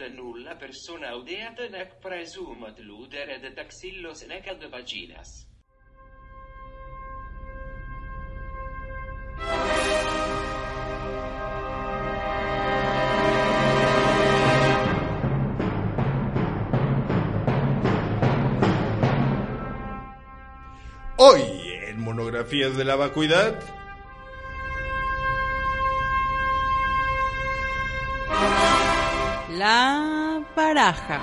ad nulla persona audeat nec praesumat ludere de taxillos nec ad vaginas. Hoy en Monografías de la Vacuidad. La baraja.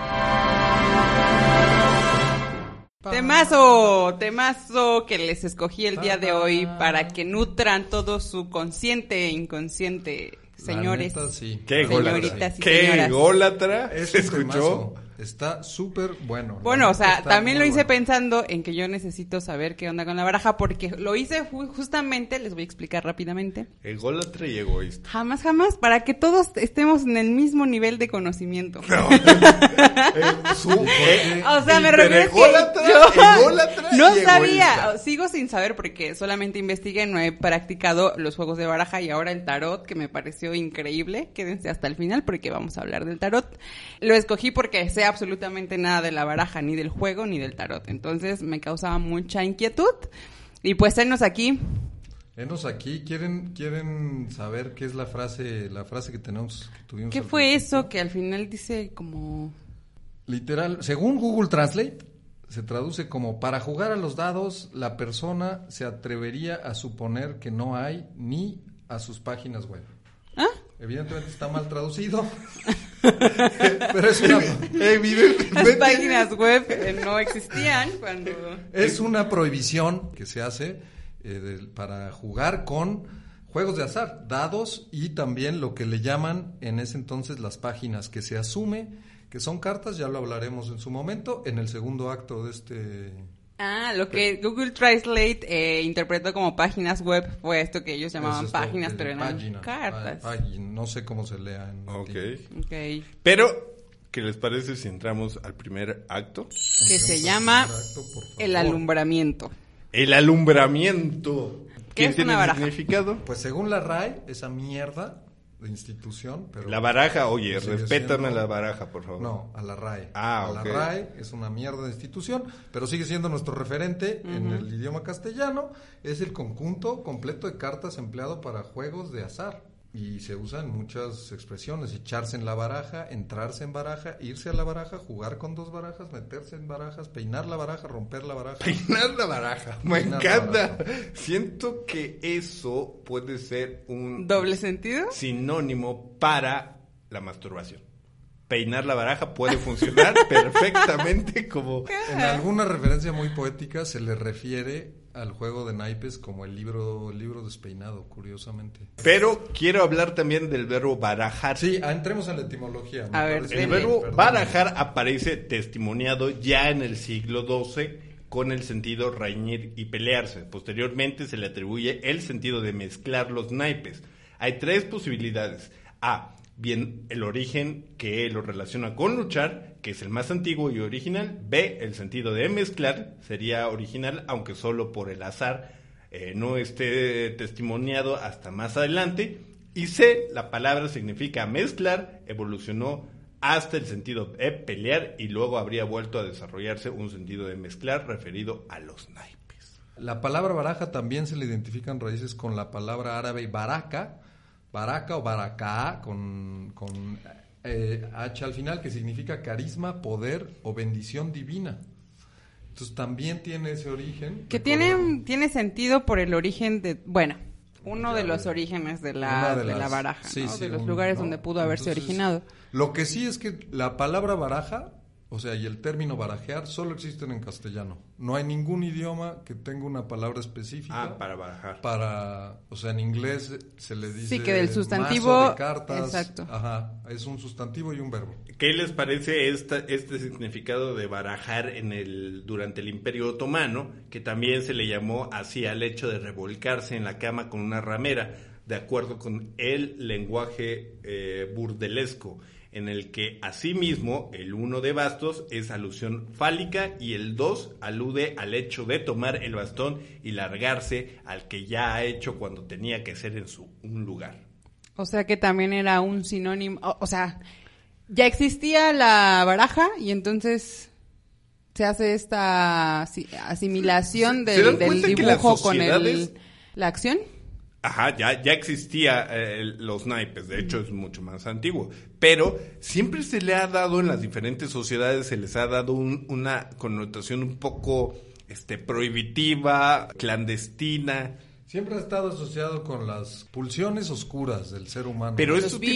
Temazo, temazo que les escogí el día de hoy para que nutran todo su consciente e inconsciente, señores. La neta, sí. Qué Señoritas gólatra. y Qué señoras. gólatra. Es ¿Se escuchó? Está súper bueno. Bueno, o sea, está también lo hice bueno. pensando en que yo necesito saber qué onda con la baraja, porque lo hice ju- justamente, les voy a explicar rápidamente. Ególatra y egoísta. Jamás, jamás, para que todos estemos en el mismo nivel de conocimiento. Su- eh, O sea, me refiero ególatra, yo ególatra no y sabía, egoísta. sigo sin saber porque solamente investigué, no he practicado los juegos de baraja y ahora el tarot, que me pareció increíble. Quédense hasta el final porque vamos a hablar del tarot. Lo escogí porque sé absolutamente nada de la baraja, ni del juego, ni del tarot. Entonces me causaba mucha inquietud. Y pues enos aquí. Venos aquí, ¿quieren, quieren saber qué es la frase, la frase que tenemos, que tuvimos ¿Qué fue principio? eso que al final dice como... Literal, según Google Translate, se traduce como para jugar a los dados, la persona se atrevería a suponer que no hay ni a sus páginas web. Evidentemente está mal traducido, pero es una, Las Evidentemente. páginas web eh, no existían cuando... es una prohibición que se hace eh, del- para jugar con juegos de azar, dados y también lo que le llaman en ese entonces las páginas, que se asume que son cartas, ya lo hablaremos en su momento, en el segundo acto de este Ah, lo que Google Translate eh, interpretó como páginas web fue esto que ellos llamaban Es páginas, pero eran página, cartas. página, no sé cómo se lea en Ok. Pero, ¿qué les parece si entramos al primer acto? Que se llama acto, el alumbramiento. El alumbramiento. ¿Qué ¿Quién es tiene una baraja? significado? Pues según la RAE, esa mierda institución, pero La baraja, oye, respétame siendo- la baraja, por favor. No, a la RAE. Ah, a. La RAE es una mierda de institución, pero sigue siendo nuestro referente en el idioma castellano. Es el conjunto completo de cartas empleado para juegos de azar. Y se usan muchas expresiones, echarse en la baraja, entrarse en baraja, irse a la baraja, jugar con dos barajas, meterse en barajas, peinar la baraja, romper la baraja. Peinar la baraja. Me Peinar encanta. baraja. Siento que eso puede ser un ¿Doble sentido? sinónimo para la masturbación. Peinar la baraja puede funcionar perfectamente como... En alguna referencia muy poética se le refiere al juego de naipes como el libro, libro despeinado, curiosamente. Pero quiero hablar también del verbo barajar. Sí, entremos a la etimología. A ver, El verbo perdón. barajar aparece testimoniado ya en el siglo XII con el sentido reñir y pelearse. Posteriormente se le atribuye el sentido de mezclar los naipes. Hay tres posibilidades. A. Bien, el origen que lo relaciona con luchar, que es el más antiguo y original. B. El sentido de mezclar sería original, aunque solo por el azar eh, no esté testimoniado hasta más adelante. Y C, la palabra significa mezclar, evolucionó hasta el sentido de pelear y luego habría vuelto a desarrollarse un sentido de mezclar referido a los naipes. La palabra baraja también se le identifican raíces con la palabra árabe baraka, baraka o baraka con, con eh, H al final, que significa carisma, poder o bendición divina. Entonces también tiene ese origen. Que tiene, tiene sentido por el origen de... Bueno, uno Ya de los orígenes de la, de la baraja, sí, ¿no? sí, de los un- lugares ¿no? donde pudo haberse Entonces, originado. Lo que sí es que la palabra baraja, o sea, y el término barajear, solo existen en castellano. No hay ningún idioma que tenga una palabra específica. Ah, para barajar. para, o sea, en inglés se le dice Sí, que del mazo sustantivo- de cartas, exacto. ajá, es un sustantivo y un verbo. ¿Qué les parece esta, este significado de barajar en el, durante el Imperio Otomano, que también se le llamó así al hecho de revolcarse en la cama con una ramera, de acuerdo con el lenguaje eh, burdelesco, en el que asimismo el uno de bastos es alusión fálica y el dos alude al hecho de tomar el bastón y largarse al que ya ha hecho cuando tenía que ser en su un lugar. O sea que también era un sinónimo, o, o sea, ya existía la baraja y entonces se hace esta asi- asimilación ¿Se- se del, dan del cuenta que las dibujo con el, la acción. Ajá, ya, ya existía eh, los naipes, de hecho es mucho más antiguo, pero siempre se le ha dado en las diferentes sociedades, se les ha dado un- una connotación un poco este, prohibitiva, clandestina, Siempre ha estado asociado con las pulsiones oscuras del ser humano. pero Los esto tiene-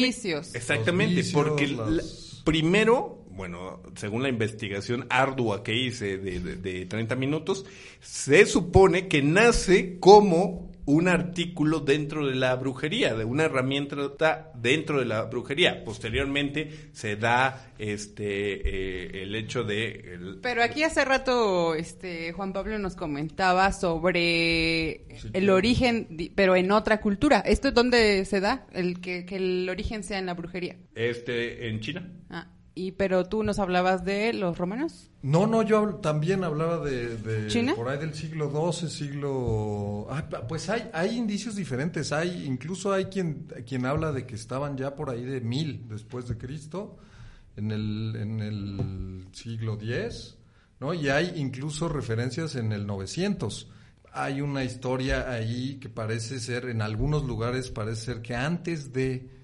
exactamente, Los vicios, porque las- la- primero, bueno, según la investigación ardua que hice de, de- de 30 minutos, se supone que nace como un artículo dentro de la brujería, de una herramienta dentro de la brujería. Posteriormente se da este eh, el hecho de el- Pero aquí hace rato este Juan Pablo nos comentaba sobre Sí, el claro. origen, pero en otra cultura. ¿Esto es dónde se da? El que, que el origen sea en la brujería. este en China. Ah, y pero tú nos hablabas de los romanos. No, no, yo también hablaba de, de ¿China? por ahí del siglo XII, siglo... Ah, pues hay, hay indicios diferentes, hay incluso hay quien, quien habla de que estaban ya por ahí de mil después de Cristo, en el, en el siglo X, ¿no? Y hay incluso referencias en el 900. Hay una historia ahí que parece ser, en algunos lugares parece ser que antes de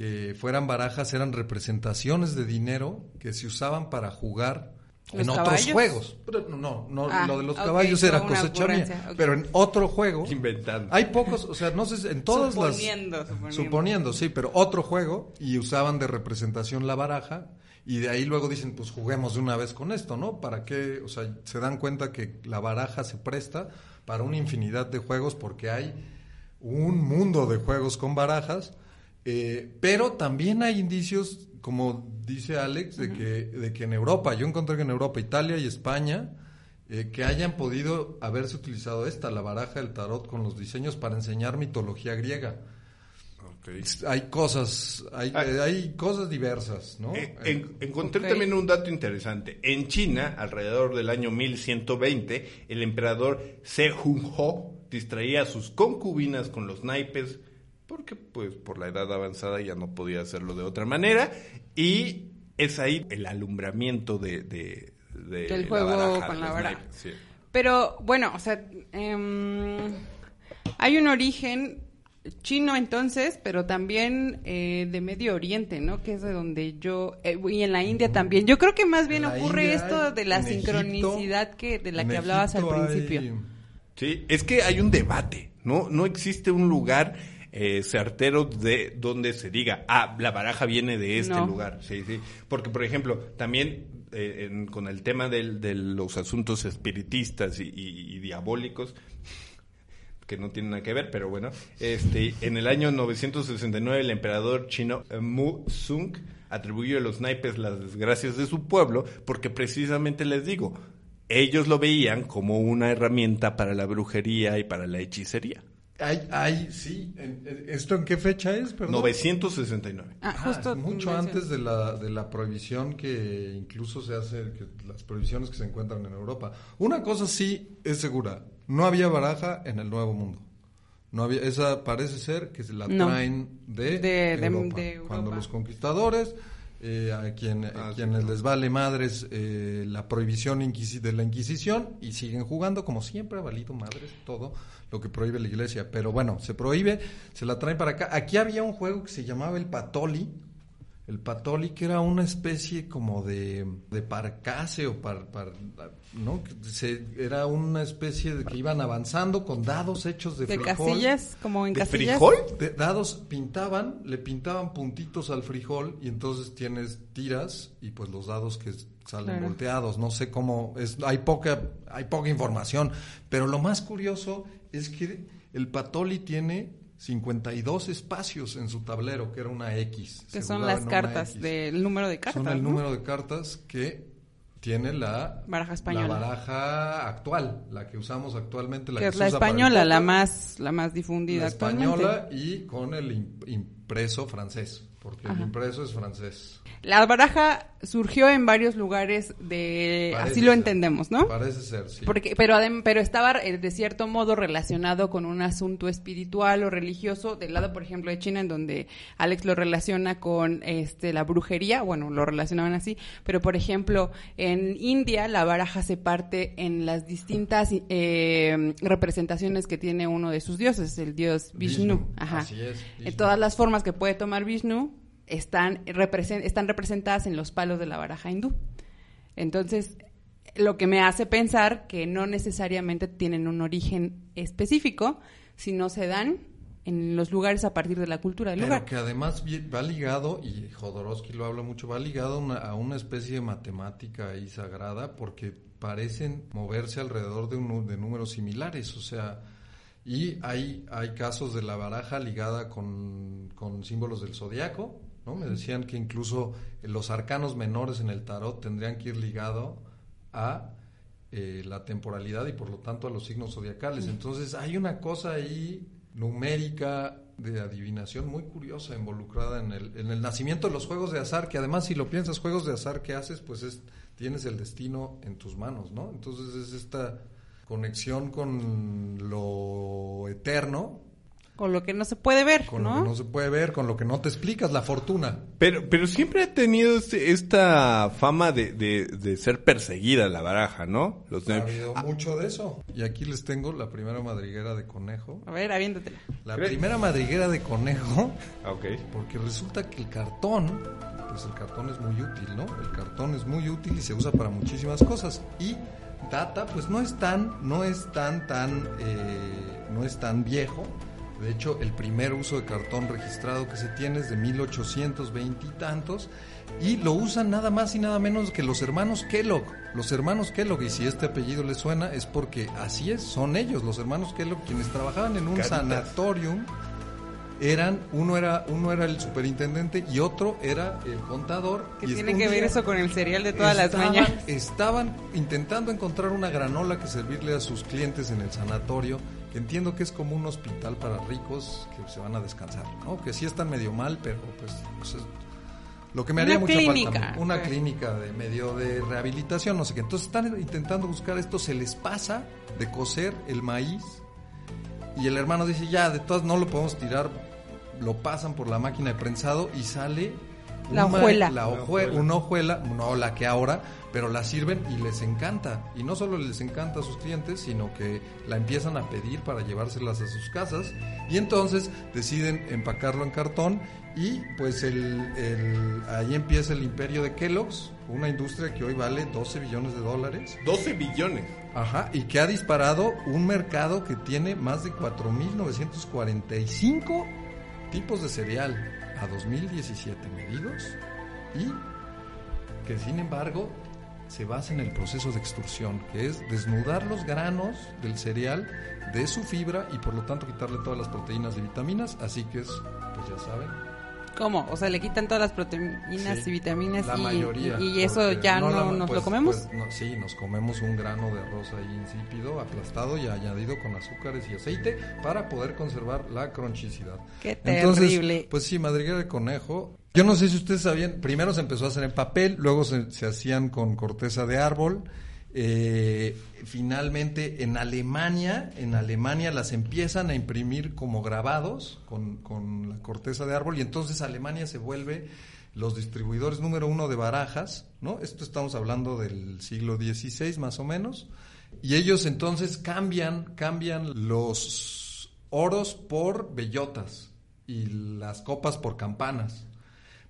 que fueran barajas eran representaciones de dinero que se usaban para jugar ¿Los en otros caballos? juegos. Pero no, no, Ah, lo de los caballos era una cosecha ocurrencia, mía. ok. Pero en otro juego Inventando. hay pocos, o sea, no sé, en todas Suponiendo, las... suponiendo. Suponiendo, sí, pero otro juego y usaban de representación la baraja y de ahí luego dicen, pues juguemos de una vez con esto, ¿no? ¿Para qué? O sea, se dan cuenta que la baraja se presta para una infinidad de juegos porque hay un mundo de juegos con barajas, eh, pero también hay indicios, como dice Alex, de, que, de que en Europa, yo encontré que en Europa, Italia y España, eh, que hayan podido haberse utilizado esta, la baraja del tarot, con los diseños para enseñar mitología griega. Hay cosas, hay, Ah. eh, hay cosas diversas, ¿no? En- encontré también un dato interesante. En China, alrededor del año 1120, el emperador Sejong-ho distraía a sus concubinas con los naipes porque pues por la edad avanzada ya no podía hacerlo de otra manera y es ahí el alumbramiento de, de- de Del la juego baraja, con la sí. Pero bueno, o sea, em, hay un origen chino entonces, pero también eh, de Medio Oriente, ¿no? Que es de donde yo eh, y en la India también. Yo creo que más bien la ocurre India esto de la Egipto, sincronicidad que de la que hablabas al hay- principio. Sí, es que hay un debate, ¿no? No existe un lugar eh, certero de donde se diga, ah, la baraja viene de este No. lugar. Sí, sí. Porque, por ejemplo, también eh, en- con el tema del- de los asuntos espiritistas y, y- y diabólicos, que no tienen nada que ver, pero bueno, este, en el año 969 el emperador chino eh, Mu Sung atribuyó a los naipes las desgracias de su pueblo porque precisamente les digo, ellos lo veían como una herramienta para la brujería y para la hechicería. Hay, hay, sí. ¿Esto en qué fecha es? Perdón? 969. Ah, Ah, justo mucho antes de la, de la prohibición que incluso se hace, que las prohibiciones que se encuentran en Europa. Una cosa sí es segura, no había baraja en el Nuevo Mundo. No había, esa parece ser que se la traen de, De- de- Europa. de Europa. Cuando los conquistadores, eh, a, quien, a Ah, quienes les vale madres eh, la prohibición de la Inquisición y siguen jugando como siempre ha valido madres todo lo que prohíbe la iglesia. Pero bueno, se prohíbe, se la traen para acá. Aquí había un juego que se llamaba el Patoli. El Patoli, que era una especie como de, de parcase o par, par- ¿no? Se- era una especie de que iban avanzando con dados hechos de, de frijol. casillas, como en ¿De casillas. frijol? De- dados pintaban, le pintaban puntitos al frijol y entonces tienes tiras y pues los dados que salen Claro. volteados. No sé cómo es, hay poca, hay poca información, pero lo más curioso es que el Patoli tiene 52 espacios en su tablero, que era una X. Que son las cartas, del número de cartas. Son el ¿no? número de cartas que tiene la Baraja española. La baraja actual, la que usamos actualmente, la que que, es la española, la más, la más difundida la actualmente. española y con el im- impreso francés, porque el impreso es francés. La baraja surgió en varios lugares de Parece así lo ser. entendemos, ¿no? Parece ser, sí. Porque, pero, adem- pero estaba eh, de cierto modo relacionado con un asunto espiritual o religioso del lado, por ejemplo, de China, en donde Alex lo relaciona con este la brujería, bueno, lo relacionaban así, pero por ejemplo, en India la baraja se parte en las distintas eh, representaciones que tiene uno de sus dioses, el dios Vishnu. Vishnu, Ajá. así es, En Vishnu. todas las formas que puede tomar Vishnu están, represen- están representadas en los palos de la baraja hindú. Entonces, lo que me hace pensar que no necesariamente tienen un origen específico, sino se dan en los lugares a partir de la cultura del Pero lugar. que además va ligado, y Jodorowsky lo habla mucho, va ligado a una, a una especie de matemática ahí sagrada porque parecen moverse alrededor de, un, de números similares, o sea, y hay, hay casos de la baraja ligada con, con símbolos del zodiaco, ¿no? Me decían que incluso los arcanos menores en el tarot tendrían que ir ligado a eh, la temporalidad y por lo tanto a los signos zodiacales. Entonces hay una cosa ahí numérica de adivinación muy curiosa involucrada en el, en el nacimiento de los juegos de azar, que además si lo piensas, juegos de azar que haces, pues es, tienes el destino en tus manos, ¿no? Entonces es esta conexión con lo eterno, Con lo que no se puede ver, con ¿no? lo que no se puede ver, con lo que no te explicas, la fortuna. Pero, pero siempre ha tenido este- esta fama de, de, de ser perseguida la baraja, ¿no? Los Ha habido Ah, mucho de eso. Y aquí les tengo la primera madriguera de conejo. A ver, aviéntatela. La ¿Crees? primera madriguera de conejo ah, ok. Porque resulta que el cartón, pues el cartón es muy útil, ¿no? El cartón es muy útil y se usa para muchísimas cosas. Y data, pues no es tan, no es tan, tan, eh, no es tan viejo. De hecho, el primer uso de cartón registrado que se tiene es de 1820 y tantos. Y lo usan nada más y nada menos que los hermanos Kellogg. Los hermanos Kellogg, y si este apellido les suena, es porque así es, son ellos, los hermanos Kellogg, quienes trabajaban en un Caritas. sanatorium eran uno era uno era el superintendente y otro era el contador Que tiene que ver eso con el cereal de todas las estaban- mañanas. estaban intentando encontrar una granola que servirle a sus clientes en el sanatorio entiendo que es como un hospital para ricos que se van a descansar no que sí están medio mal pero pues, pues, es lo que me haría Una mucha clínica, falta una pues. clínica de medio de rehabilitación no sé qué. Entonces están intentando buscar esto se les pasa de cocer el maíz y el hermano dice, ya, de todas no lo podemos tirar, lo pasan por la máquina de prensado y sale... La una- hojuela. La hojue- una hojuela, no la que ahora, pero la sirven y les encanta. Y no solo les encanta a sus clientes, sino que la empiezan a pedir para llevárselas a sus casas. Y entonces deciden empacarlo en cartón y pues el, el- ahí empieza el imperio de Kellogg's, una industria que hoy vale 12 billones de dólares. 12 billones. Ajá, y que ha disparado un mercado que tiene más de 4.945 tipos de cereal a 2017 medidos y que sin embargo se basa en el proceso de extrusión, que es desnudar los granos del cereal de su fibra y por lo tanto quitarle todas las proteínas y vitaminas, así que es, pues ya saben, ¿Cómo? O sea, le quitan todas las proteínas Sí, y vitaminas la y, mayoría. y, y eso ya no, la- nos pues- lo comemos. pues no, sí, nos comemos un grano de arroz ahí insípido, aplastado y añadido con azúcares y aceite para poder conservar la cronchicidad. Qué Entonces, terrible. pues sí, madriguera de conejo. Yo no sé si ustedes sabían, primero se empezó a hacer en papel, luego se, se hacían con corteza de árbol. Eh, finalmente en Alemania, en Alemania las empiezan a imprimir como grabados con, con la corteza de árbol y entonces Alemania se vuelve los distribuidores número uno de barajas, ¿no? Esto estamos hablando del siglo XVI más o menos. Y ellos entonces cambian, cambian los oros por bellotas y las copas por campanas.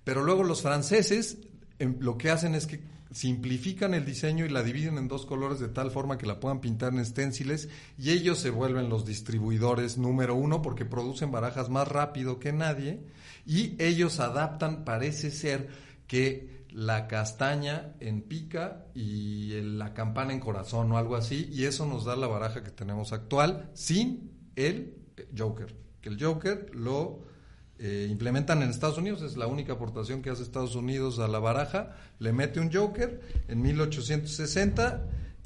Pero luego los franceses em, lo que hacen es que simplifican el diseño y la dividen en dos colores de tal forma que la puedan pintar en esténciles y ellos se vuelven los distribuidores número uno porque producen barajas más rápido que nadie y ellos adaptan, parece ser que la castaña en pica y la campana en corazón o algo así y eso nos da la baraja que tenemos actual sin el Joker, que el Joker lo eh, implementan en Estados Unidos, es la única aportación que hace Estados Unidos a la baraja, le mete un Joker en 1860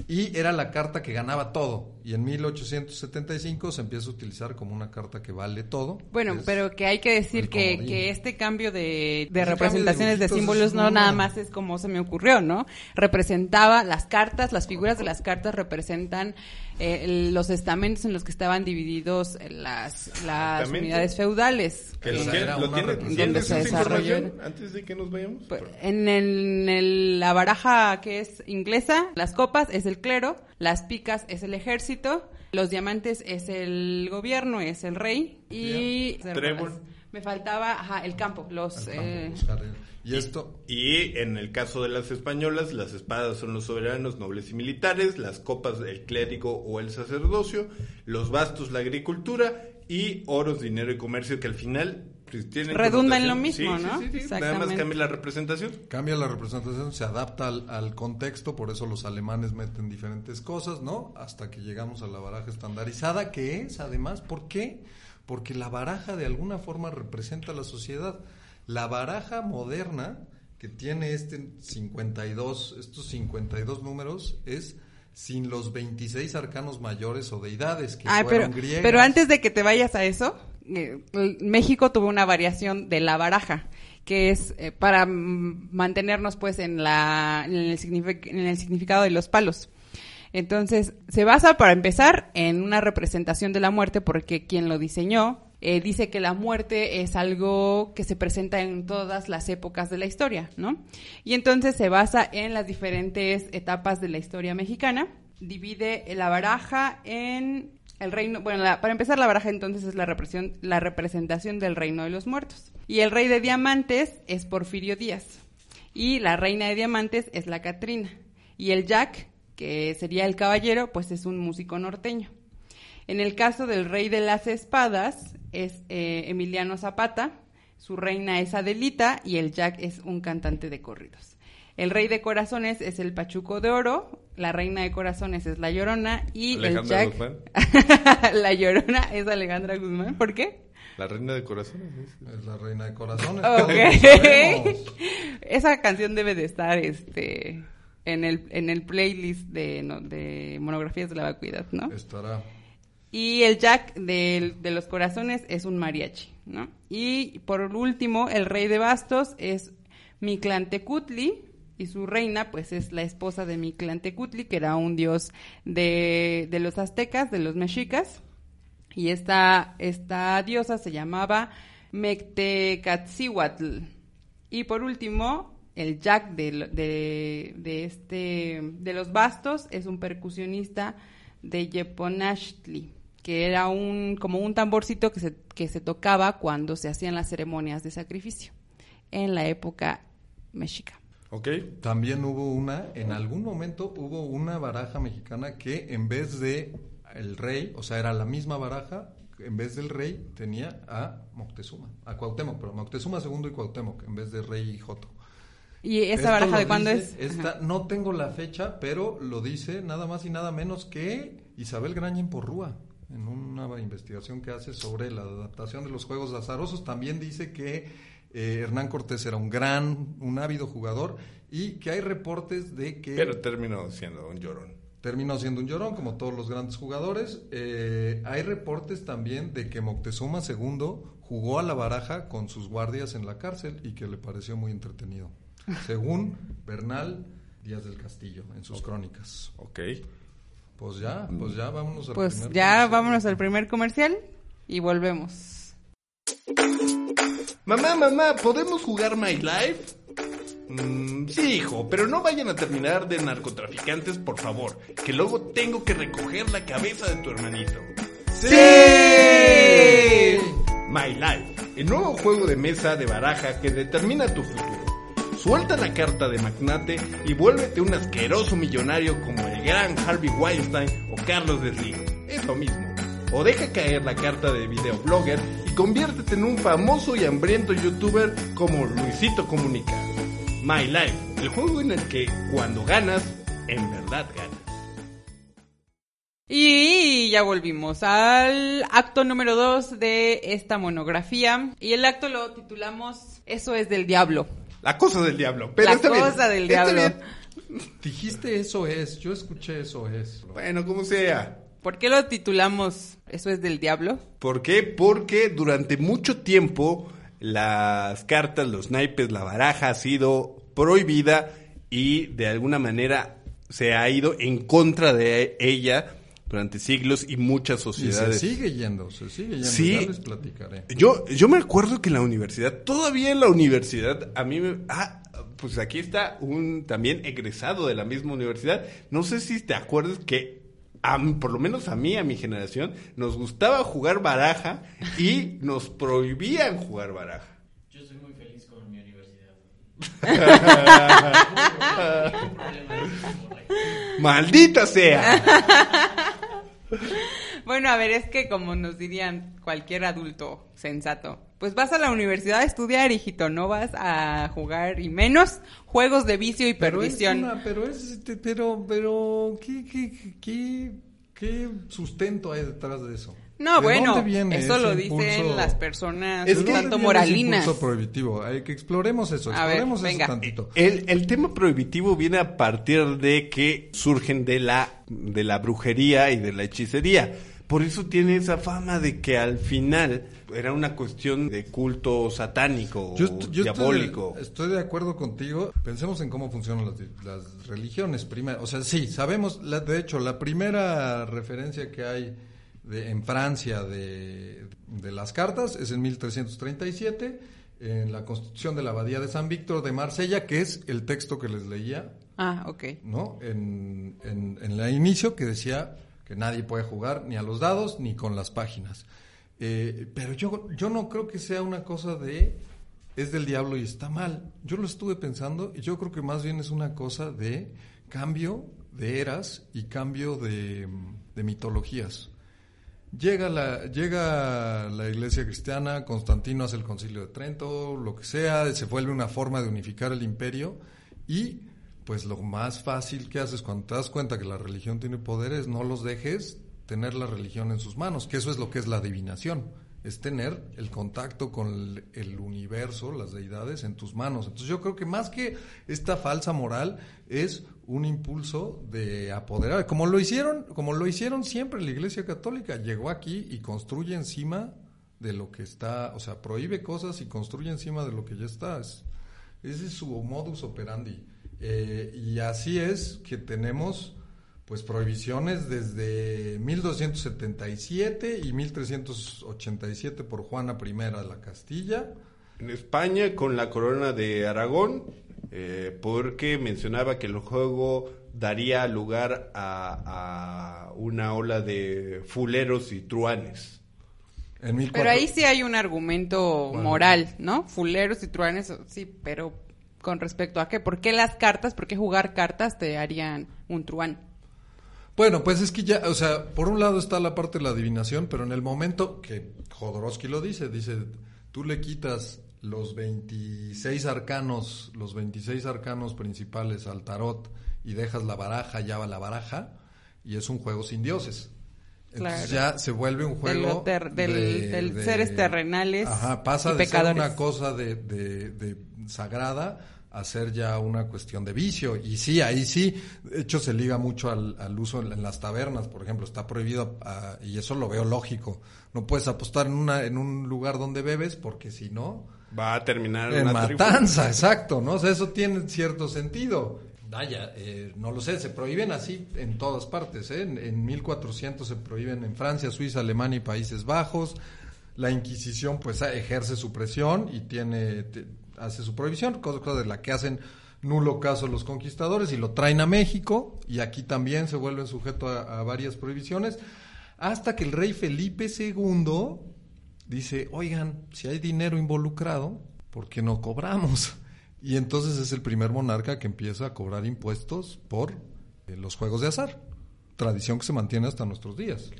y era la carta que ganaba todo. Y en 1875 se empieza a utilizar como una carta que vale todo. Bueno, Es- pero que hay que decir que, que este cambio de, de Ese representaciones de cambio de dibujitos símbolos no nada más es como se me ocurrió, ¿no? Representaba las cartas, las figuras de las cartas representan eh, el- los estamentos en los que estaban divididos eh, las, las unidades feudales. Que lo Esa tiene- era lo una tiene- representación. ¿Tienes Donde se esa desarrolló antes de que nos vayamos? Pues, en, el- en el- la baraja que es inglesa, las copas es el clero, las picas es el ejército, los diamantes es el gobierno, es el rey y me faltaba ajá, el campo, los campo, eh, Y esto, Y en el caso de las españolas, las espadas son los soberanos, nobles y militares, las copas el clérigo o el sacerdocio, los bastos la agricultura y oros, dinero y comercio que al final pues, tienen Redunda en lo mismo, Sí, ¿no? sí, sí, sí. Nada más Exactamente. cambia la representación. Cambia la representación, se adapta al, al contexto, por eso los alemanes meten diferentes cosas, ¿no? Hasta que llegamos a la baraja estandarizada, que es además, ¿por qué? Porque la baraja de alguna forma representa a la sociedad. La baraja moderna, que tiene este 52, estos 52 números, es sin los 26 arcanos mayores o deidades que Ay, pero, fueron griegas. pero antes de que te vayas a eso, eh, México tuvo una variación de la baraja, que es eh, para mantenernos pues en, la, en el significado de los palos. Entonces, se basa para empezar en una representación de la muerte porque quien lo diseñó eh, dice que la muerte es algo que se presenta en todas las épocas de la historia, ¿no? Y entonces se basa en las diferentes etapas de la historia mexicana, divide la baraja en el reino, bueno, la- para empezar la baraja entonces es la, la representación del reino de los muertos. Y el rey de diamantes es Porfirio Díaz. Y la reina de diamantes es la Catrina. Y el Jack, que sería el caballero, pues es un músico norteño. En el caso del rey de las espadas es eh, Emiliano Zapata, su reina es Adelita y el Jack es un cantante de corridos. El rey de corazones es el Pachuco de Oro, la reina de corazones es la Llorona y Alejandra el Guzmán. Jack... la Llorona es Alejandra Guzmán. ¿Por qué? La reina de corazones. Es la reina de corazones. Ok. todos lo sabemos. Esa canción debe de estar este en el en el playlist de, no, de monografías de la vacuidad, ¿no? Estará. Y el Jack del- de, los corazones es un mariachi, ¿no? Y por último, el rey de bastos es Mictlantecutli y su reina, pues es la esposa de Mictlantecutli, que era un dios de, de los aztecas, de los mexicas. Y esta, esta diosa se llamaba Mectecatzihuatl. Y por último, el Jack de, de, de este, de los bastos es un percusionista de Yeponashtli, que era un, como un tamborcito que se, que se tocaba cuando se hacían las ceremonias de sacrificio en la época mexica. ¿Ok? También hubo una, en algún momento hubo una baraja mexicana que en vez de el rey, o sea, era la misma baraja, en vez del rey tenía a Moctezuma, a Cuauhtémoc, pero Moctezuma II y Cuauhtémoc, en vez de rey y Joto. ¿Y esa Esto baraja de cuándo es? Esta, no tengo la fecha, pero lo dice nada más y nada menos que Isabel Graña Porrúa, en una investigación que hace sobre la adaptación de los juegos azarosos. También dice que eh, Hernán Cortés era un gran, un ávido jugador y que hay reportes de que Pero terminó siendo un llorón. terminó siendo un llorón, como todos los grandes jugadores. Eh, hay reportes también de que Moctezuma II jugó a la baraja con sus guardias en la cárcel y que le pareció muy entretenido, según Bernal Díaz del Castillo en sus crónicas. ¿Ok? Pues ya, pues ya vámonos al Pues primer ya comercial. vámonos al primer comercial y volvemos. Mamá, mamá, ¿podemos jugar My Life? Mm, sí, hijo, pero no vayan a terminar de narcotraficantes, por favor, que luego tengo que recoger la cabeza de tu hermanito. ¡Sí! My Life, el nuevo juego de mesa de baraja que determina tu futuro. Suelta la carta de magnate y vuélvete un asqueroso millonario como el gran Harvey Weinstein o Carlos Slim. Es lo mismo. O deja caer la carta de videoblogger y conviértete en un famoso y hambriento youtuber como Luisito Comunica. My Life, el juego en el que cuando ganas, en verdad ganas. Y ya volvimos al acto número 2 de esta monografía. Y el acto lo titulamos Eso es del diablo. La cosa del diablo. Pero La está bien, cosa del está diablo. bien. Dijiste eso es, yo escuché eso es. Bueno, como sea. ¿Por qué lo titulamos Eso es del diablo? ¿Por qué? Porque durante mucho tiempo las cartas, los naipes, la baraja ha sido prohibida y de alguna manera se ha ido en contra de ella durante siglos y muchas Y sociedades. se sigue yendo, se sigue yendo. Sí. Ya les platicaré. Yo, yo me acuerdo que en la universidad, todavía en la universidad, a mí me... Ah, pues aquí está un también egresado de la misma universidad. No sé si te acuerdas que, a mí- por lo menos a mí, a mi generación, nos gustaba jugar baraja y nos prohibían jugar baraja. Yo soy muy feliz con mi universidad. ¡Maldita sea! Bueno, a ver, es que como nos dirían cualquier adulto sensato, pues vas a la universidad a estudiar, hijito, no vas a jugar y menos juegos de vicio y Pero es perdición. una- pero es, este, pero, pero, ¿qué, qué, qué, qué sustento hay detrás de eso? No, ¿De bueno, dónde viene eso lo dicen impulso? las personas Es un que- tanto ¿De dónde viene ese moralinas. impulso prohibitivo? Hay que exploremos eso, ver, exploremos venga. eso tantito. El, el tema prohibitivo viene a partir de que surgen de la, de la brujería y de la hechicería. Por eso tiene esa fama de que al final era una cuestión de culto satánico Yo, yo diabólico. Estoy, de, estoy de acuerdo contigo. Pensemos en cómo funcionan las, las religiones. Primero, o sea, sí, sabemos, la- de hecho, la primera referencia que hay de- en Francia de, de las cartas es en 1337, en la constitución de la Abadía de San Víctor de Marsella, que es el texto que les leía Ah, ok. ¿no? En, en, en el inicio que decía que nadie puede jugar ni a los dados ni con las páginas. Eh, pero yo, yo no creo que sea una cosa de es del diablo y está mal. Yo lo estuve pensando y yo creo que más bien es una cosa de cambio de eras y cambio de, de mitologías. Llega la, llega la iglesia cristiana, Constantino hace el concilio de Trento, lo que sea, se vuelve una forma de unificar el imperio y pues lo más fácil que haces cuando te das cuenta que la religión tiene poderes, no los dejes tener la religión en sus manos, que eso es lo que es la adivinación, es tener el contacto con el, universo, las deidades en tus manos. Entonces yo creo que más que esta falsa moral es un impulso de apoderar, como lo hicieron, como lo hicieron siempre la Iglesia Católica, llegó aquí y construye encima de lo que está, o sea, prohíbe cosas y construye encima de lo que ya está. Es- ese es su modus operandi. Eh, y así es que tenemos pues prohibiciones desde 1277 y 1387 por Juana I de la Castilla. En España con la corona de Aragón, eh, porque mencionaba que el juego daría lugar a, a una ola de fuleros y truanes. En 1400 Pero ahí sí hay un argumento Bueno. moral, ¿no? Fuleros y truanes, sí, pero con respecto a qué, ¿por qué las cartas, por qué jugar cartas te harían un truán? Bueno, pues es que ya, o sea, por un lado está la parte de la adivinación, pero en el momento que Jodorowsky lo dice, dice, tú le quitas los 26 arcanos, los 26 arcanos principales al tarot y dejas la baraja, ya va la baraja, y es un juego sin dioses. Entonces Claro. ya se vuelve un juego lo ter- del- de- del de- seres terrenales Ajá, pasa y de ser una cosa de sagrada a ser ya una cuestión de vicio. Y sí, ahí sí, de hecho se liga mucho al, al uso en, en las tabernas, por ejemplo, está prohibido, ah, y eso lo veo lógico. No puedes apostar en, una, en un lugar donde bebes porque si no, Va a terminar en una tribu- matanza, exacto, ¿no? O sea, eso tiene cierto sentido. Vaya, eh, no lo sé, se prohíben así en todas partes, ¿eh? En, en 1400 se prohíben en Francia, Suiza, Alemania y Países Bajos. La Inquisición, pues, ejerce su presión y tiene, hace su prohibición, cosa, de la que hacen nulo caso los conquistadores y lo traen a México y aquí también se vuelven sujeto a, a varias prohibiciones hasta que el rey Felipe II dice, oigan, si hay dinero involucrado, ¿por qué no cobramos? Y entonces es el primer monarca que empieza a cobrar impuestos por eh, los juegos de azar, tradición que se mantiene hasta nuestros días.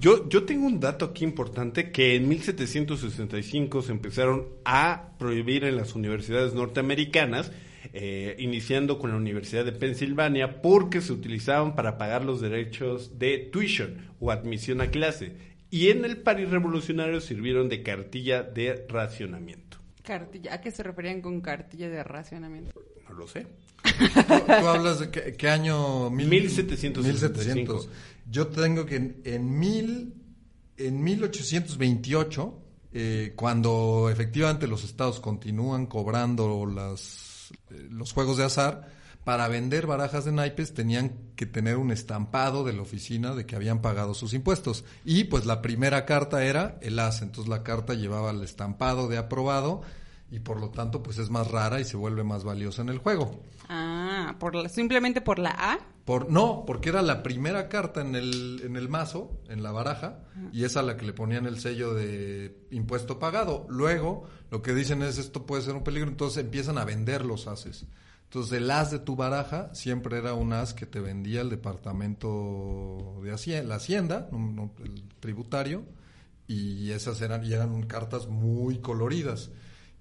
Yo, yo tengo un dato aquí importante que en 1765 se empezaron a prohibir en las universidades norteamericanas, eh, iniciando con la Universidad de Pensilvania, porque se utilizaban para pagar los derechos de tuition o admisión a clase. Y en el París revolucionario sirvieron de cartilla de racionamiento. Cartilla, ¿a qué se referían con cartilla de racionamiento? No lo sé. ¿Tú, hablas de qué, qué año? Mil- 1765. 1700. Yo tengo que en, en, mil, en 1828, eh, cuando efectivamente los estados continúan cobrando las, eh, los juegos de azar, para vender barajas de naipes tenían que tener un estampado de la oficina de que habían pagado sus impuestos. Y pues la primera carta era el as, entonces la carta llevaba el estampado de aprobado y por lo tanto pues es más rara y se vuelve más valiosa en el juego. Ah, por la- simplemente por la A. Por, no, porque era la primera carta en el, en el mazo, en la baraja, y es a la que le ponían el sello de impuesto pagado. Luego, lo que dicen es esto puede ser un peligro, entonces empiezan a vender los ases. Entonces, el as de tu baraja siempre era un as que te vendía el departamento de Hacienda, la Hacienda, el tributario, y esas eran, y eran cartas muy coloridas.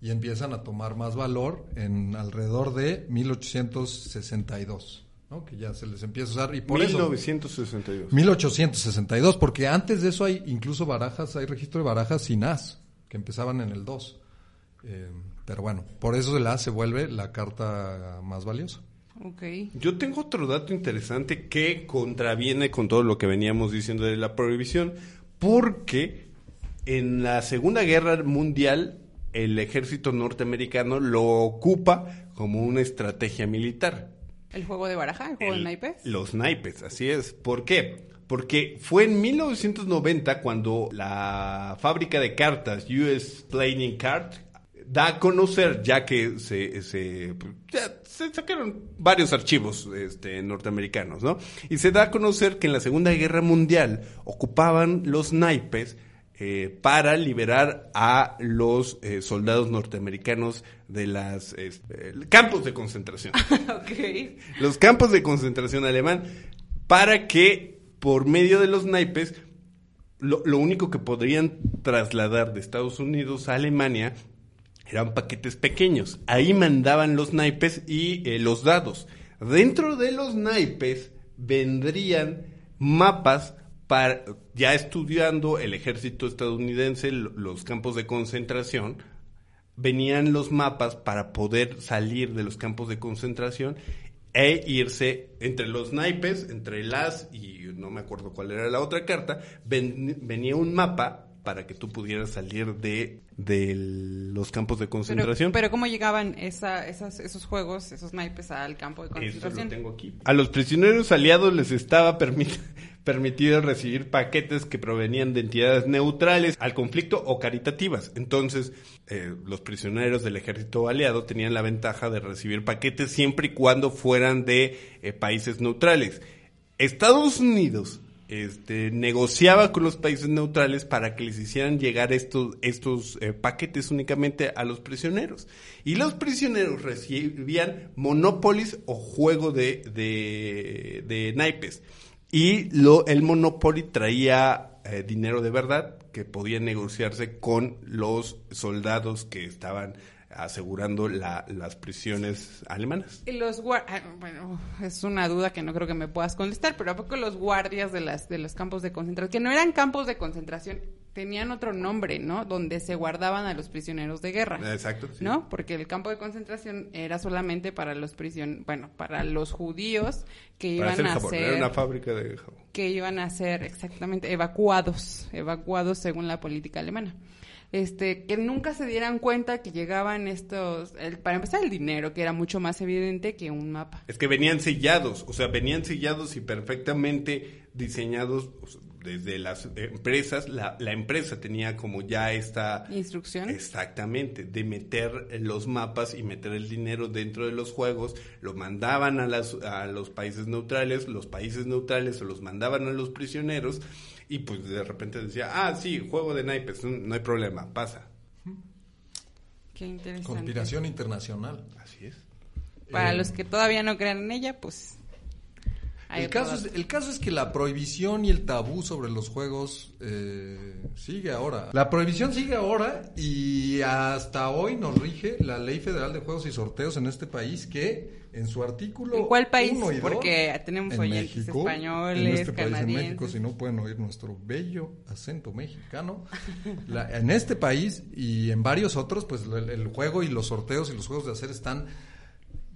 Y empiezan a tomar más valor en alrededor de 1862, ¿no? Que ya se les empieza a usar. Y por eso, 1962. 1862, porque antes de eso hay incluso barajas, hay registro de barajas sin as, que empezaban en el 2. Eh, pero bueno, por eso el as se vuelve la carta más valiosa. Ok. Yo tengo otro dato interesante que contraviene con todo lo que veníamos diciendo de la prohibición, porque en la Segunda Guerra Mundial el ejército norteamericano lo ocupa como una estrategia militar. ¿El juego de baraja? ¿El juego El- de naipes? Los naipes, así es. ¿Por qué? Porque fue en 1990 cuando la fábrica de cartas US Playing Card da a conocer, ya que se, se, ya se sacaron varios archivos este, norteamericanos, ¿no? Y se da a conocer que en la Segunda Guerra Mundial ocupaban los naipes eh, para liberar a los eh, soldados norteamericanos de las este, campos de concentración los campos de concentración alemán para que por medio de los naipes lo, lo único que podrían trasladar de Estados Unidos a Alemania eran paquetes pequeños. Ahí mandaban los naipes y eh, los dados. Dentro de los naipes vendrían mapas ya estudiando el ejército estadounidense lo- los campos de concentración venían los mapas para poder salir de los campos de concentración e irse entre los naipes, entre las y no me acuerdo cuál era la otra carta, ven- venía un mapa para que tú pudieras salir de, de los campos de concentración. pero ¿cómo llegaban esa, esas, esos juegos, esos naipes al campo de Eso lo concentración? tengo aquí. A los prisioneros aliados les estaba permit- permitido recibir paquetes que provenían de entidades neutrales al conflicto o caritativas. Entonces, eh, los prisioneros del ejército aliado tenían la ventaja de recibir paquetes siempre y cuando fueran de eh, países neutrales. Estados Unidos este, negociaba con los países neutrales para que les hicieran llegar estos, estos eh, paquetes únicamente a los prisioneros. Y los prisioneros recibían monopolis o juego de, de, de naipes. Y lo, el Monopoly traía eh, dinero de verdad que podía negociarse con los soldados que estaban asegurando la- las prisiones alemanas. Y los ah, bueno, es una duda que no creo que me puedas contestar, pero ¿a poco los guardias de las de los campos de concentración, que no eran campos de concentración, tenían otro nombre, ¿no? Donde se guardaban a los prisioneros de guerra. Exacto. sí. ¿No? Porque el campo de concentración era solamente para los prisión, bueno, para los judíos que Para iban hacer a ser Era una fábrica de jabón. que iban a ser exactamente evacuados, evacuados según la política alemana. Este, que nunca se dieran cuenta que llegaban estos, el- para empezar el dinero, que era mucho más evidente que un mapa. Es que venían sellados, o sea, venían sellados y perfectamente diseñados o sea, desde las empresas. La, la empresa tenía como ya esta... Instrucción. Exactamente, de meter los mapas y meter el dinero dentro de los juegos, lo mandaban a, las, a los países neutrales, los países neutrales se los mandaban a los prisioneros y pues de repente decía, ah, sí, juego de naipes, no, no hay problema, pasa. Qué interesante. Conspiración internacional. Así es. Para Eh, los que todavía no crean en ella, pues... El caso, es, dato. el caso es que la prohibición y el tabú sobre los juegos eh, sigue ahora. La prohibición sigue ahora y hasta hoy nos rige la Ley Federal de Juegos y Sorteos en este país que en su artículo... ¿En cuál país? uno y dos, Porque tenemos en oyentes México, españoles, en este país, en canadienses. México, si no pueden oír nuestro bello acento mexicano. La- en este país y en varios otros, pues el, el juego y los sorteos y los juegos de hacer están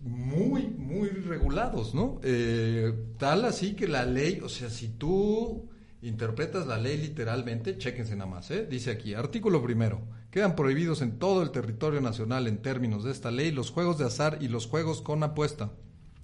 muy, muy regulados, ¿no? Eh, tal así que la ley, o sea, si tú interpretas la ley literalmente, chéquense nada más, ¿eh? Dice aquí, artículo primero, quedan prohibidos en todo el territorio nacional en términos de esta ley los juegos de azar y los juegos con apuesta.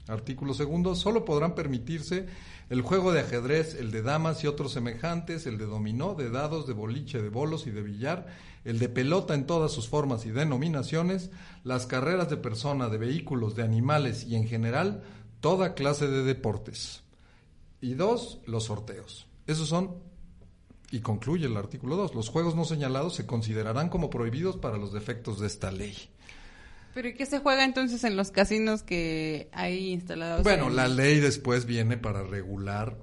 Artículo segundo, solo podrán permitirse el juego de ajedrez, el de damas y otros semejantes, el de dominó, de dados, de boliche, de bolos y de billar, el de pelota en todas sus formas y denominaciones, las carreras de persona, de vehículos, de animales y en general toda clase de deportes. Y dos, los sorteos. Esos son, y concluye el artículo 2, los juegos no señalados se considerarán como prohibidos para los defectos de esta ley. ¿Pero y qué se juega entonces en los casinos que hay instalados? Bueno, en- la ley después viene para regular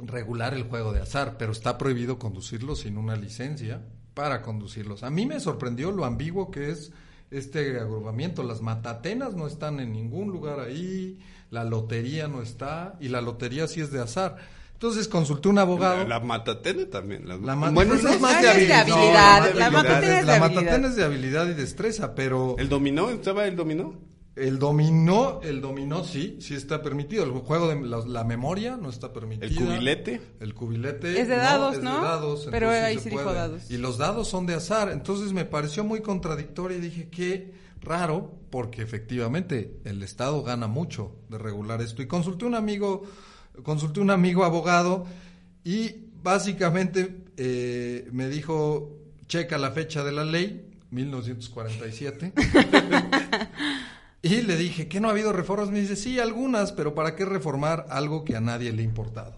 regular el juego de azar, pero está prohibido conducirlo sin una licencia para conducirlos. A mí me sorprendió lo ambiguo que es este agrupamiento. Las matatenas no están en ningún lugar ahí, la lotería no está y la lotería sí es de azar. Entonces consulté un abogado. La, la matatene también. La, La bueno, no, es más Ah, de habilidad. no, la habilidad. matatena es de La habilidad. matatena es de habilidad y destreza, pero ¿El dominó? ¿Estaba el dominó? el dominó, el dominó sí, sí está permitido. El juego de la, la memoria no está permitida. ¿El cubilete? El cubilete Es de dados, es ¿no? de dados, Pero entonces ahí se sí dijo puede. dados. Y los dados son de azar, entonces me pareció muy contradictorio y dije qué raro, porque efectivamente el Estado gana mucho de regular esto. Y consulté un amigo, consulté un amigo abogado y básicamente eh, me dijo checa la fecha de la ley 1947 y le dije, ¿que no ha habido reformas? Me dice, sí, algunas, pero ¿para qué reformar algo que a nadie le ha importado?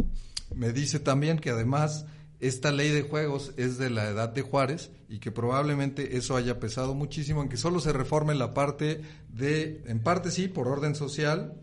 Me dice también que además esta ley de juegos es de la edad de Juárez y que probablemente eso haya pesado muchísimo en que solo se reforme la parte de, en parte sí, por orden social,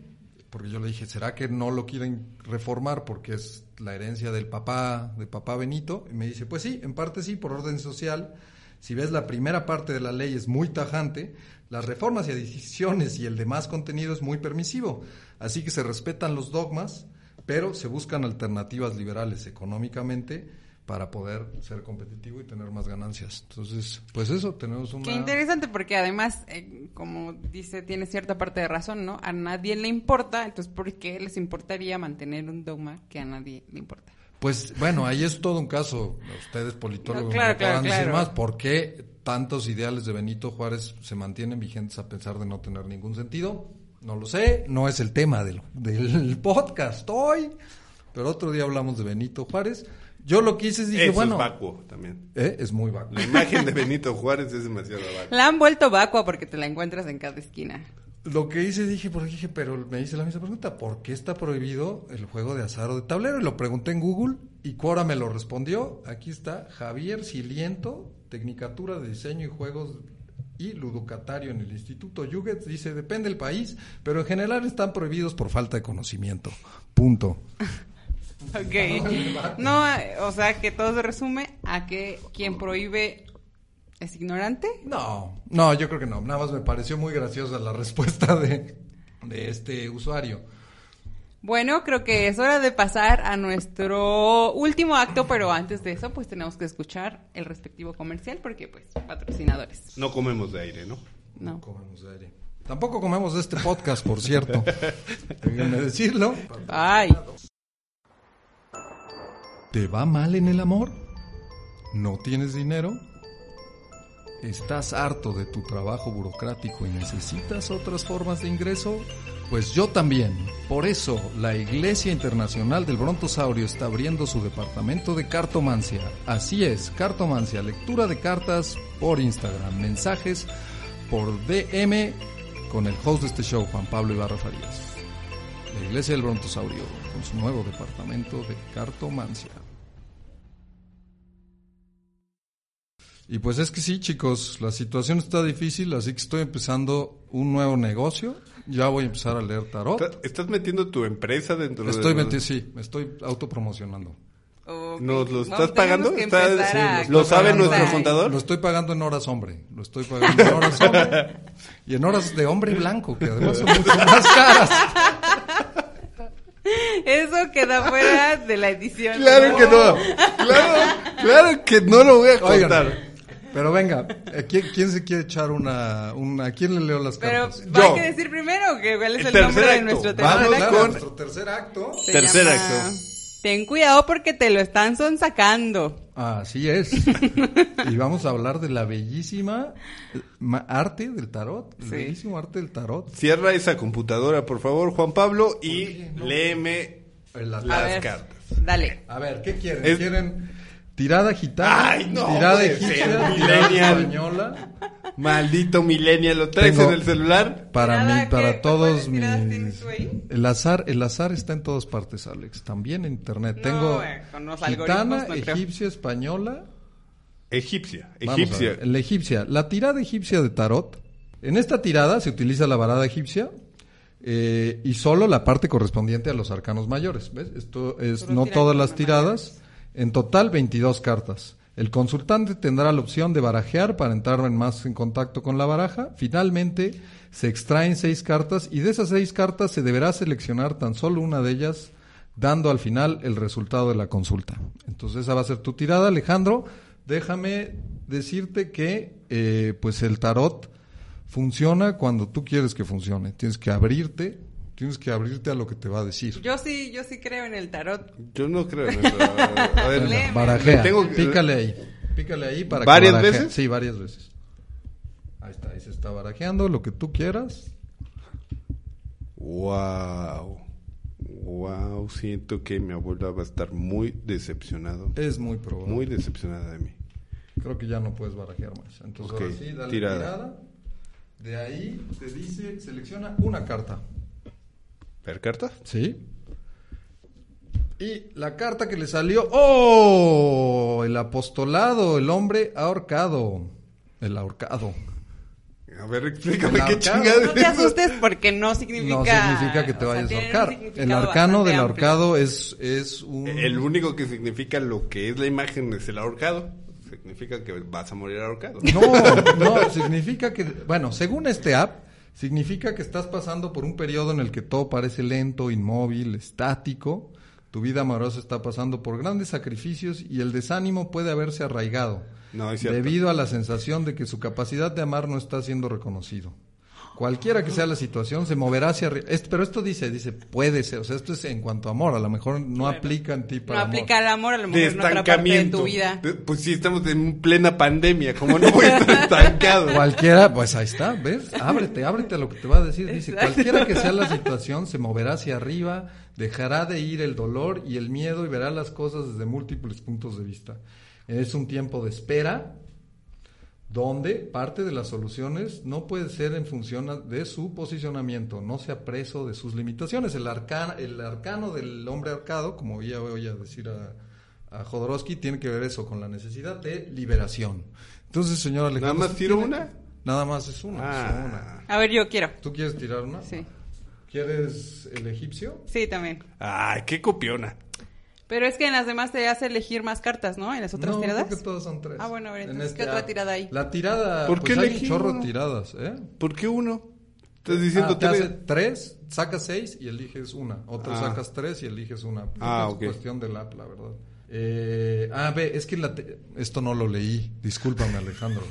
porque yo le dije, ¿será que no lo quieren reformar porque es la herencia del papá, de papá Benito? Y me dice, pues sí, en parte sí, por orden social. Si ves la primera parte de la ley es muy tajante, las reformas y adiciones y el demás contenido es muy permisivo. Así que se respetan los dogmas, pero se buscan alternativas liberales económicamente para poder ser competitivo y tener más ganancias. Entonces, pues eso, tenemos una... Qué interesante porque además, eh, como dice, tiene cierta parte de razón, ¿no? A nadie le importa, entonces ¿por qué les importaría mantener un dogma que a nadie le importa? Pues bueno, ahí es todo un caso. Ustedes politólogos No, claro, me claro, decir claro. más. ¿Por qué tantos ideales de Benito Juárez se mantienen vigentes a pesar de no tener ningún sentido? No lo sé, no es el tema del, del podcast hoy, pero otro día hablamos de Benito Juárez. Yo lo que hice es dije, Eso bueno, es vacuo también. ¿eh? es muy vacuo. La imagen de Benito Juárez es demasiado vacuo. La han vuelto vacua porque te la encuentras en cada esquina. Lo que hice, dije, porque dije, pero me hice la misma pregunta, ¿por qué está prohibido el juego de azar o de tablero? Y lo pregunté en Google y Cora me lo respondió. Aquí está Javier Siliento, Tecnicatura de Diseño y Juegos y Ludocatario en el Instituto Yuget. Dice, depende del país, pero en general están prohibidos por falta de conocimiento. Punto. Ok. No, eh, o sea que todo se resume a que quien prohíbe es ignorante. No, no, yo creo que no. Nada más me pareció muy graciosa la respuesta de, de este usuario. Bueno, creo que es hora de pasar a nuestro último acto, pero antes de eso, pues tenemos que escuchar el respectivo comercial porque, pues, patrocinadores. No comemos de aire, ¿no? No. Comemos de aire. Tampoco comemos de este podcast, por cierto. Déjenme decirlo. Ay. ¿Te va mal en el amor? ¿No tienes dinero? ¿Estás harto de tu trabajo burocrático y necesitas otras formas de ingreso? Pues yo también. Por eso, la Iglesia Internacional del Brontosaurio está abriendo su departamento de cartomancia. Así es, cartomancia, lectura de cartas por Instagram, mensajes por DM con el host de este show, Juan Pablo Ibarra Farías. La Iglesia del Brontosaurio, con su nuevo departamento de cartomancia. Y pues es que sí, chicos, la situación está difícil, así que estoy empezando un nuevo negocio. Ya voy a empezar a leer tarot. ¿Estás- ¿Estás metiendo tu empresa dentro Estoy de... meti- sí, me estoy autopromocionando. Ok. ¿Nos lo estás pagando? que ¿Estás- empezar sí, a ¿Lo sabe nuestro ahí. contador? Lo estoy pagando en horas hombre, lo estoy pagando en horas hombre y en horas de hombre blanco, que además son mucho más caras. Eso queda fuera de la edición. Claro que no. Claro, claro que no lo voy a Oigan. contar. Pero venga, ¿a ¿quién, quién se quiere echar una, una... ¿A quién le leo las Pero cartas? va Yo. a que decir primero que cuál es El el, tercer nombre de acto. nuestro Vamos tercer Claro, acto. con- nuestro tercer acto. Se Tercer llama acto. Ten cuidado porque te lo están sonsacando. Así es. y vamos a hablar de la bellísima ma- arte del tarot. El Sí. bellísimo arte del tarot. Cierra esa computadora, por favor, Juan Pablo, y no? léeme las- A las ver, cartas. Dale. A ver, ¿qué quieren? Es- ¿Quieren tirada gitana? Ay, no, tirada egipcia, tirada española. Maldito millennial, ¿lo traes Tengo- en el celular? Para ¿Tirada mí, para todos ¿Cuáles tiradas mis... tienes tú ahí? El azar, el azar está en todas partes, Alex. También en internet. No, Tengo eh, gitana, no egipcia, española. Egipcia, egipcia. ver, la egipcia. La tirada egipcia de tarot. En esta tirada se utiliza la varada egipcia eh, y solo la parte correspondiente a los arcanos mayores. ¿Ves? Esto es Solo no todas las tiradas. En total 22 cartas. El consultante tendrá la opción de barajear para entrar en más en contacto con la baraja. Finalmente se extraen seis cartas y de esas seis cartas se deberá seleccionar tan solo una de ellas dando al final el resultado de la consulta. Entonces esa va a ser tu tirada, Alejandro. Déjame decirte que eh, pues el tarot funciona cuando tú quieres que funcione. Tienes que abrirte, tienes que abrirte a lo que te va a decir. Yo sí, yo sí creo en el tarot. Yo no creo en eso. A ver. Barajea. Tengo que- Pícale ahí. Pícale ahí para ¿Varias que veces? Sí, varias veces. Ahí está, ahí se está barajeando lo que tú quieras. Wow. Wow, siento que mi abuela va a estar muy decepcionado. Es muy probable. Muy decepcionada de mí. Creo que ya no puedes barajear más. Entonces Ok, ahora sí, dale tirada. tirada. De ahí te dice, selecciona una carta. ¿Ver cartas? ¿Sí? Y la carta que le salió, ¡oh! El apostolado, el hombre ahorcado. El ahorcado. A ver, explícame qué ahorcado. chingada No te asustes porque no significa... No significa que te o sea, vayas a ahorcar. El arcano del ahorcado es, es un... El único que significa lo que es la imagen es el ahorcado. Significa que vas a morir ahorcado. No, no, significa que, bueno, según este app, significa que estás pasando por un periodo en el que todo parece lento, inmóvil, estático. Tu vida amorosa está pasando por grandes sacrificios y el desánimo puede haberse arraigado No, debido a la sensación de que su capacidad de amar no está siendo reconocido. Cualquiera que sea la situación se moverá hacia arriba. Pero esto dice, dice, puede ser, o sea, esto es en cuanto a amor, a lo mejor no aplica en ti No para amor. aplica el amor a lo De mejor en otra parte de estancamiento. tu vida. De- Pues sí, estamos en plena pandemia. como no voy a estar estancado? Cualquiera, pues ahí está, ¿ves? Ábrete, ábrete a lo que te va a decir. Dice, Exacto. cualquiera que sea la situación, se moverá hacia arriba, dejará de ir el dolor y el miedo y verá las cosas desde múltiples puntos de vista. Es un tiempo de espera donde parte de las soluciones no puede ser en función de su posicionamiento, no sea preso de sus limitaciones. El, arcano, el arcano del hombre arcado, como ya voy a decir a, a Jodorowsky, tiene que ver eso con la necesidad de liberación. Entonces, señor Alejandro... ¿Nada más ¿usted tiro tiene- una? Nada más es una. es Ah. una. A ver, yo quiero. ¿Tú quieres tirar una? Sí. ¿Quieres el egipcio? Sí, también. Ay, qué copiona. Pero es que en las demás te hace elegir más cartas, ¿no? En las otras no, tiradas. creo que todas son tres. Ah, bueno, a ver, En entonces, este ¿qué otra app. tirada hay? La tirada, ¿Por qué pues hay un elegí chorro uno? de tiradas, ¿eh? ¿Por qué uno? Estás diciendo Ah, te tres. hace tres, sacas seis y eliges una. Otra Ah. sacas tres y eliges una. Creo Ah. Es cuestión del app, la verdad. Eh, ah, ve, es que la te- esto no lo leí. Discúlpame, Alejandro.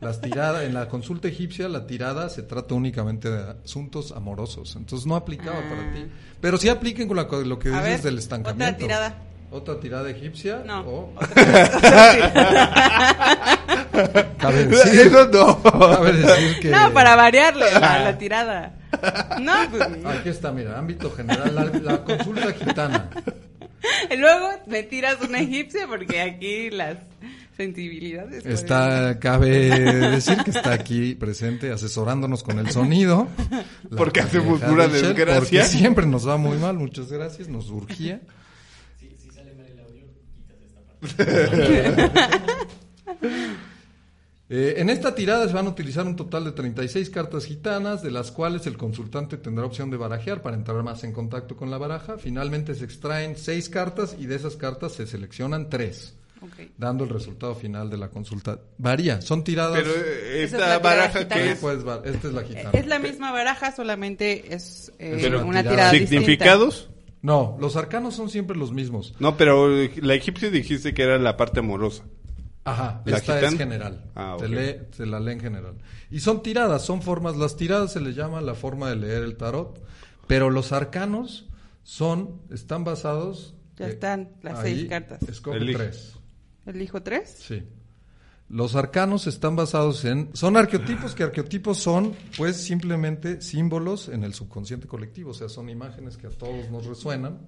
Las tiradas, en la consulta egipcia, la tirada se trata únicamente de asuntos amorosos. Entonces no aplicaba Ah. para ti. Pero sí apliquen con la- lo que A dices ver, del estancamiento. otra tirada. ¿Otra tirada egipcia? No. o- otra Cabe decir, Eso no. cabe decir que... No, para variarle la, la tirada. No, pues. Aquí está, mira, ámbito general, la, la consulta gitana. y Luego me tiras una egipcia porque aquí las sensibilidades. Está, cabe decir que está aquí presente asesorándonos con el sonido. porque hacemos pura desgracia. Porque siempre nos va muy mal, muchas gracias, nos urgía. Si, sale mal el audio, quitas esta eh, parte. En esta tirada se van a utilizar un total de 36 cartas gitanas, de las cuales el consultante tendrá opción de barajear para entrar más en contacto con la baraja. Finalmente se extraen 6 cartas y de esas cartas se seleccionan 3 okay. dando el resultado final de la consulta. Varía, son tiradas. Pero eh, esta baraja que es? Esta es la gitana. Es la misma baraja, solamente es, eh, una tirada. tirada ¿Significados? No, los arcanos son siempre los mismos. No, pero eh, la egipcia dijiste que era la parte amorosa. Ajá, esta es general. Ah, te, la lee en general. Y son tiradas, son formas. Las tiradas se les llama la forma de leer el tarot. Pero los arcanos son, están basados. Ya están las seis cartas. Escoge tres. ¿Elijo tres? Sí. Los arcanos están basados en... Son arqueotipos, que arqueotipos son pues simplemente símbolos en el subconsciente colectivo, o sea, son imágenes que a todos nos resuenan.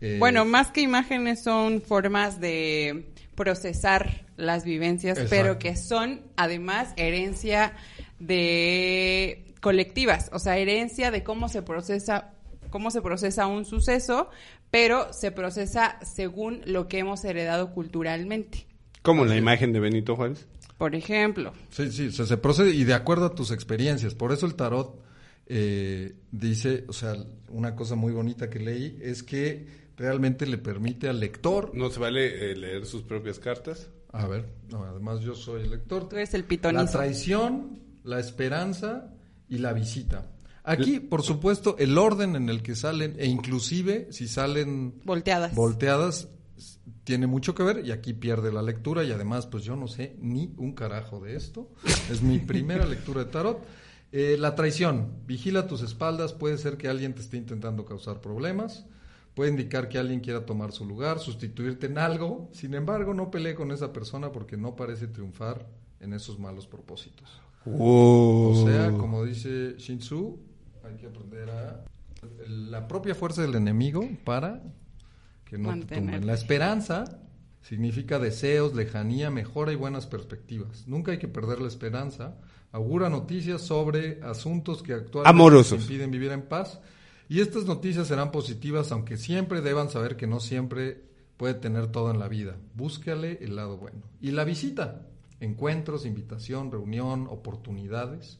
Eh, Bueno, más que imágenes son formas de procesar las vivencias, Exacto. pero que son además herencia de colectivas, o sea, herencia de cómo se procesa cómo se procesa un suceso, pero se procesa según lo que hemos heredado culturalmente. Como la imagen de Benito Juárez. Por ejemplo, Sí, sí, se, se procede y de acuerdo a tus experiencias. Por eso el tarot eh, dice, o sea, una cosa muy bonita que leí es que realmente le permite al lector... No se vale eh, leer sus propias cartas. A ver, no, además yo soy el lector. tú eres el La pitonizo. traición, la esperanza y la visita. Aquí, por supuesto, el orden en el que salen, e inclusive si salen Volteadas. tiene mucho que ver y aquí pierde la lectura y además, pues yo no sé ni un carajo de esto. Es mi primera lectura de tarot. Eh, la traición, vigila tus espaldas, puede ser que alguien te esté intentando causar problemas. Puede indicar que alguien quiera tomar su lugar, sustituirte en algo. Sin embargo, no pelee con esa persona porque no parece triunfar en esos malos propósitos. O sea, como dice Shinsu, hay que aprender a la propia fuerza del enemigo para que no te tumben. La esperanza significa deseos, lejanía, mejora y buenas perspectivas. Nunca hay que perder la esperanza. Augura noticias sobre asuntos que actualmente Amorosos. impiden vivir en paz. Y estas noticias serán positivas, aunque siempre deban saber que no siempre puede tener todo en la vida. Búscale el lado bueno. Y la visita, encuentros, invitación, reunión, oportunidades.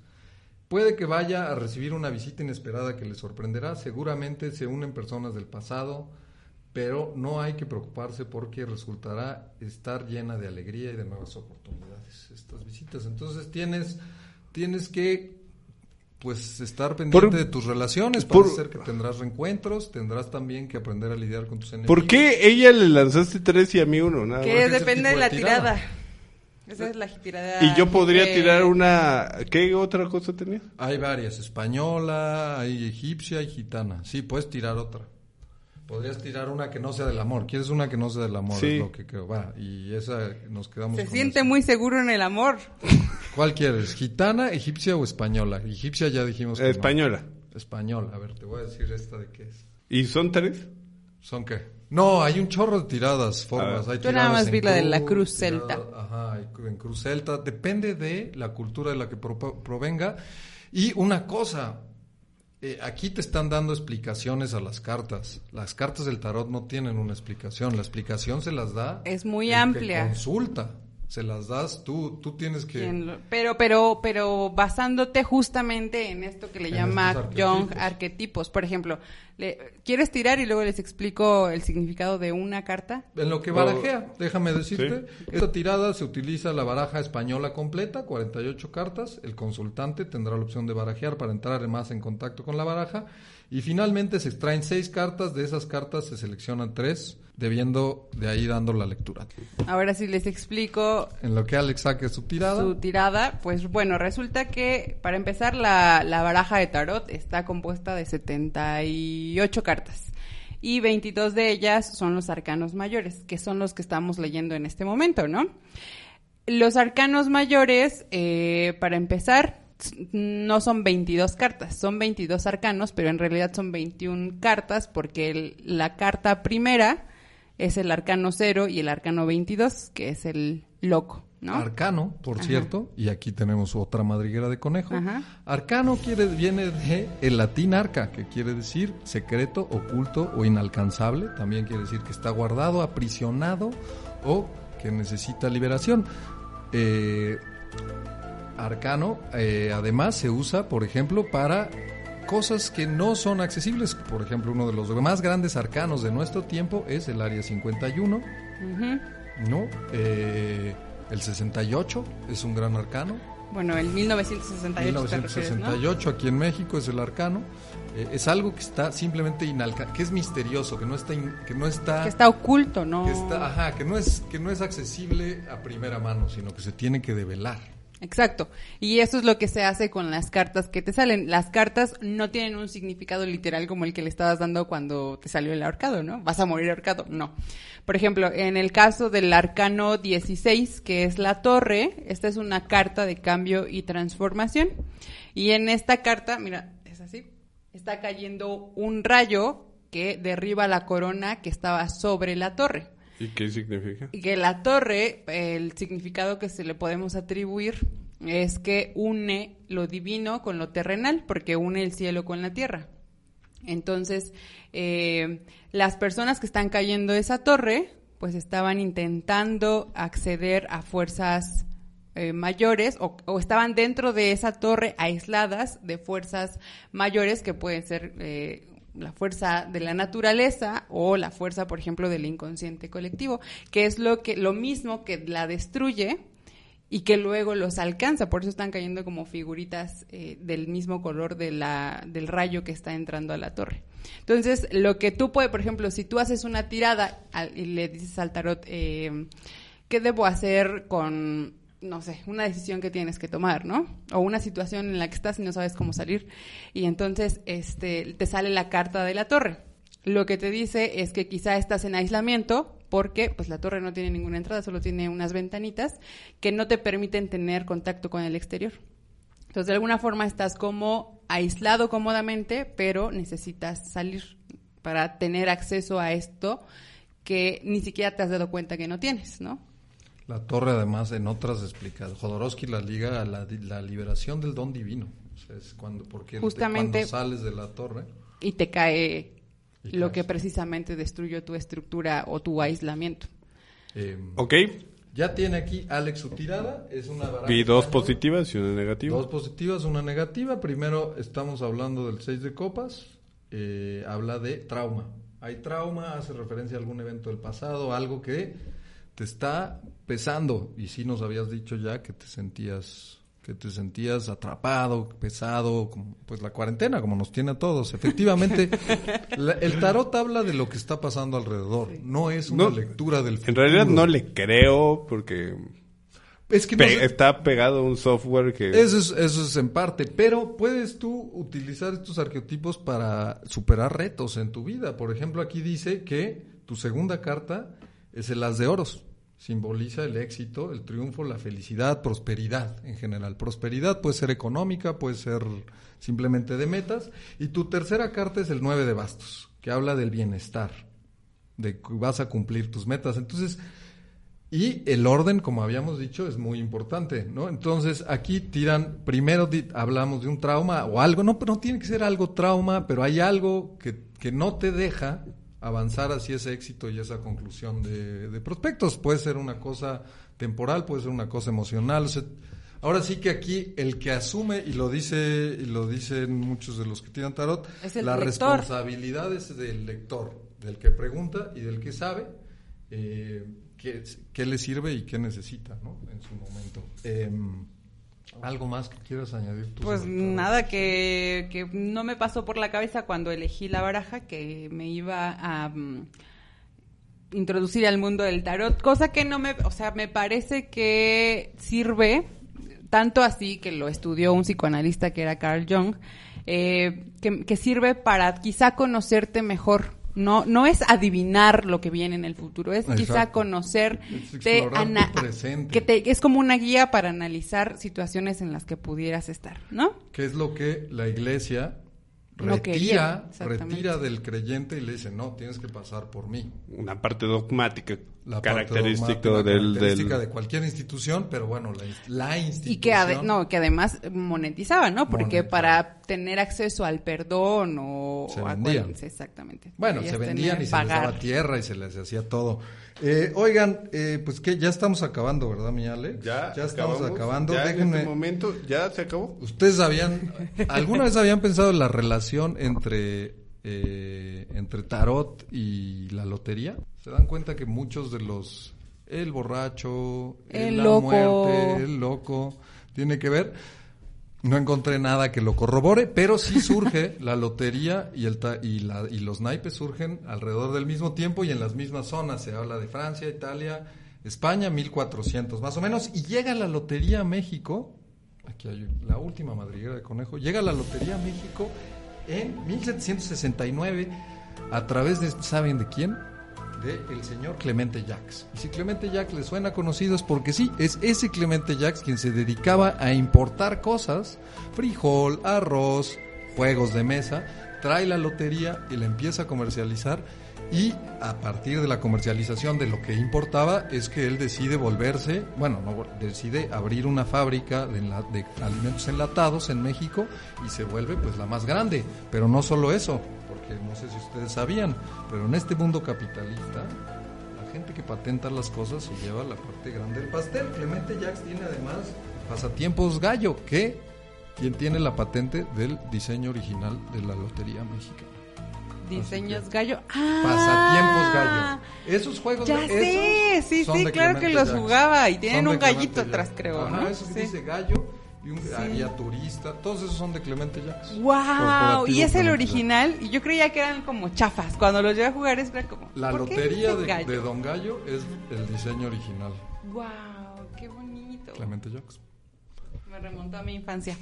Puede que vaya a recibir una visita inesperada que le sorprenderá. Seguramente se unen personas del pasado, pero no hay que preocuparse porque resultará estar llena de alegría y de nuevas oportunidades estas visitas. Entonces tienes, tienes que pues estar pendiente Por- de tus relaciones, por- parece ser que tendrás reencuentros, tendrás también que aprender a lidiar con tus enemigos. ¿Por qué ella le lanzaste tres y a mí uno? Nada Que depende de de la tirada. tirada. Esa es la tirada. Y yo podría que- tirar una... ¿Qué otra cosa tenía? Hay varias, española, hay egipcia y gitana. Sí, puedes tirar otra. Podrías tirar una que no sea del amor. ¿Quieres una que no sea del amor? Sí. Es lo que creo. Va, y esa nos quedamos Se con siente esa. muy seguro en el amor. ¿Cuál quieres? ¿Gitana, egipcia o española? Egipcia ya dijimos que no. Española. Española. A ver, te voy a decir esta de qué es. ¿Y son tres? ¿Son qué? No, hay un chorro de tiradas, formas. Hay Yo nada más vi la de la cruz celta. Ajá, en cruz celta. Depende de la cultura de la que pro- provenga. Y una cosa, eh, aquí te están dando explicaciones a las cartas. Las cartas del tarot no tienen una explicación. La explicación se las da. Es muy el que amplia. consulta. Se las das tú. Tú tienes que. Pero, pero, pero basándote justamente en esto que le En llama estos Jung arquetipos. arquetipos. Por ejemplo, le- ¿quieres tirar y luego les explico el significado de una carta? En lo que barajea, déjame decirte, esta tirada se utiliza la baraja española completa, 48 cartas. El consultante tendrá la opción de barajear para entrar más en contacto con la baraja. Y finalmente se extraen seis cartas, de esas cartas se seleccionan tres, debiendo de ahí dando la lectura. Ahora sí les explico En lo que Alex saque su tirada, su tirada, pues bueno, resulta que para empezar la, la baraja de tarot está compuesta de 78 cartas y 22 de ellas son los arcanos mayores, que son los que estamos leyendo en este momento, ¿no? Los arcanos mayores, eh, para empezar, no son 22 cartas, son 22 arcanos, pero en realidad son 21 cartas porque el- la carta primera es el arcano 0 y el arcano 22, que es el loco, ¿no? Arcano, por Ajá. cierto, y aquí tenemos otra madriguera de conejo. Ajá. Arcano quiere, viene de el latín arca, que quiere decir secreto, oculto o inalcanzable. También quiere decir que está guardado, aprisionado o que necesita liberación. Eh, arcano, eh, además, se usa, por ejemplo, para cosas que no son accesibles. Por ejemplo, uno de los más grandes arcanos de nuestro tiempo es el Área 51. Ujú. ¿no? Eh, el 68 es un gran arcano. Bueno, el 1968 te refieres, ¿no? 1968 aquí en México es el arcano. Eh, es algo que está simplemente inalcanzable, que es misterioso, que no está, in- que no está, Que está oculto, ¿no? que está- ajá, que no es, que no es accesible a primera mano, sino que se tiene que develar. Exacto. Y eso es lo que se hace con las cartas que te salen. Las cartas no tienen un significado literal como el que le estabas dando cuando te salió el ahorcado, ¿no? ¿Vas a morir ahorcado? No. Por ejemplo, en el caso del arcano 16, que es la torre, esta es una carta de cambio y transformación. Y en esta carta, mira, es así, está cayendo un rayo que derriba la corona que estaba sobre la torre. ¿Y qué significa? Que la torre, el significado que se le podemos atribuir es que une lo divino con lo terrenal, porque une el cielo con la tierra. Entonces, eh, las personas que están cayendo de esa torre, pues estaban intentando acceder a fuerzas eh, mayores o, o estaban dentro de esa torre aisladas de fuerzas mayores que pueden ser eh, la fuerza de la naturaleza o la fuerza, por ejemplo, del inconsciente colectivo, que es lo que lo mismo que la destruye y que luego los alcanza, por eso están cayendo como figuritas eh, del mismo color del rayo que está entrando a la torre. Entonces, lo que tú puedes, por ejemplo, si tú haces una tirada y le dices al tarot, eh, ¿qué debo hacer con, no sé, una decisión que tienes que tomar, ¿no? O una situación en la que estás y no sabes cómo salir. Y entonces, este, te sale la carta de la torre. Lo que te dice es que quizá estás en aislamiento porque pues la torre no tiene ninguna entrada, solo tiene unas ventanitas que no te permiten tener contacto con el exterior. Entonces, de alguna forma estás como aislado cómodamente, pero necesitas salir para tener acceso a esto que ni siquiera te has dado cuenta que no tienes, ¿no? La torre, además, en otras explica, Jodorowsky la liga a la, di- la liberación del don divino. O sea, es cuando, porque Justamente- cuando sales de la torre, Y te cae Y lo caes. que precisamente destruyó tu estructura o tu aislamiento. eh, Ok. ya tiene aquí Alex su tirada. Es una Vi dos española. positivas y una negativa. Dos positivas, una negativa. Primero estamos hablando del 6 de copas. eh, habla de trauma. Hay trauma, hace referencia a algún evento del pasado, algo que te está pesando. Y sí nos habías dicho ya que te sentías que te sentías atrapado, pesado, como, pues la cuarentena, como nos tiene a todos. Efectivamente, la- el tarot habla de lo que está pasando alrededor, no es una No, lectura del futuro. En realidad no le creo porque Es que no pe- sé- está pegado a un software que... Eso es, eso es en parte, pero puedes tú utilizar estos arquetipos para superar retos en tu vida. Por ejemplo, aquí dice que tu segunda carta es el as de oros. Simboliza el éxito, el triunfo, la felicidad, prosperidad en general. Prosperidad puede ser económica, puede ser simplemente de metas. Y tu tercera carta es el nueve de bastos, que habla del bienestar, de que vas a cumplir tus metas. Entonces, y el orden, como habíamos dicho, es muy importante, ¿no? Entonces, aquí tiran, primero hablamos de un trauma o algo, no, pero no tiene que ser algo trauma, pero hay algo que, que no te deja avanzar hacia ese éxito y esa conclusión de, de prospectos. Puede ser una cosa temporal, puede ser una cosa emocional. o sea, ahora sí que aquí el que asume, y lo dice, y lo dicen muchos de los que tiran tarot, la lector. responsabilidad es del lector, del que pregunta y del que sabe eh, qué, qué le sirve y qué necesita ¿no? en su momento. Em, ¿Algo más que quieras añadir tú? Pues nada, que, que no me pasó por la cabeza cuando elegí la baraja que me iba a mm, introducir al mundo del tarot, cosa que no me, o sea, me parece que sirve, tanto así que lo estudió un psicoanalista que era Carl Jung, eh, que, que sirve para quizá conocerte mejor. No, no es adivinar lo que viene en el futuro, es quizá conocer, Es presente. que te, es como una guía para analizar situaciones en las que pudieras estar, ¿no? ¿Qué es lo que la iglesia No quería, retira, exactamente. retira del creyente y le dice, no, tienes que pasar por mí? Una parte dogmática La parte característica dogmática, del... característica del- de cualquier institución, pero bueno, la, la institución... Y que, ade- no, que además monetizaba, ¿no? Porque Monetizaba. para tener acceso al perdón o... Se o a vendían. exactamente. Bueno, se vendían y se les pagar. daba tierra y se les hacía todo. Eh, oigan, eh, pues que ya estamos acabando, ¿verdad, mi Ale? Ya, estamos acabamos. acabando. Ya en Déjenme- este momento, ya se acabó. ¿Ustedes habían, alguna vez habían pensado en la relación entre, eh, entre tarot y la lotería? ¿Se dan cuenta que muchos de los, el borracho, El la loco. muerte, el loco, tiene que ver. No encontré nada que lo corrobore, pero sí surge la lotería y, el ta- y, la- y los naipes surgen alrededor del mismo tiempo y en las mismas zonas. Se habla de Francia, Italia, España, 1400 más o menos. Y llega la lotería a México, aquí hay la última madriguera de conejo, llega la lotería a México en 1769 a través de, ¿saben de quién? De el señor Clemente Jacques. Y si Clemente Jacques le suena conocido es porque sí, es ese Clemente Jacques quien se dedicaba a importar cosas, frijol, arroz, juegos de mesa, trae la lotería y la empieza a comercializar y a partir de la comercialización de lo que importaba es que él decide volverse, bueno, no, decide abrir una fábrica de, de alimentos enlatados en México y se vuelve pues la más grande. Pero no solo eso, porque no sé si ustedes sabían, pero en este mundo capitalista la gente que patenta las cosas se lleva la parte grande del pastel. Clemente Jacques tiene además pasatiempos gallo, que quien tiene la patente del diseño original de la Lotería Mexicana. Diseños gallo. Ah, Pasatiempos gallo. Esos juegos Ya de sé, esos sí, son sí, claro que los Jacques. jugaba y tienen un gallito atrás, creo, Ajá, ¿no? eso Sí. dice gallo y un había turista, todos esos son de Clemente Jacques. ¡Wow! Y es el Clemente original. Y yo creía que eran como chafas. Cuando los llevé a jugar, era como. La ¿por qué lotería dice de, de Don Gallo es el diseño original, ¡Wow! ¡Qué bonito! Clemente Jacques. Me remontó a mi infancia.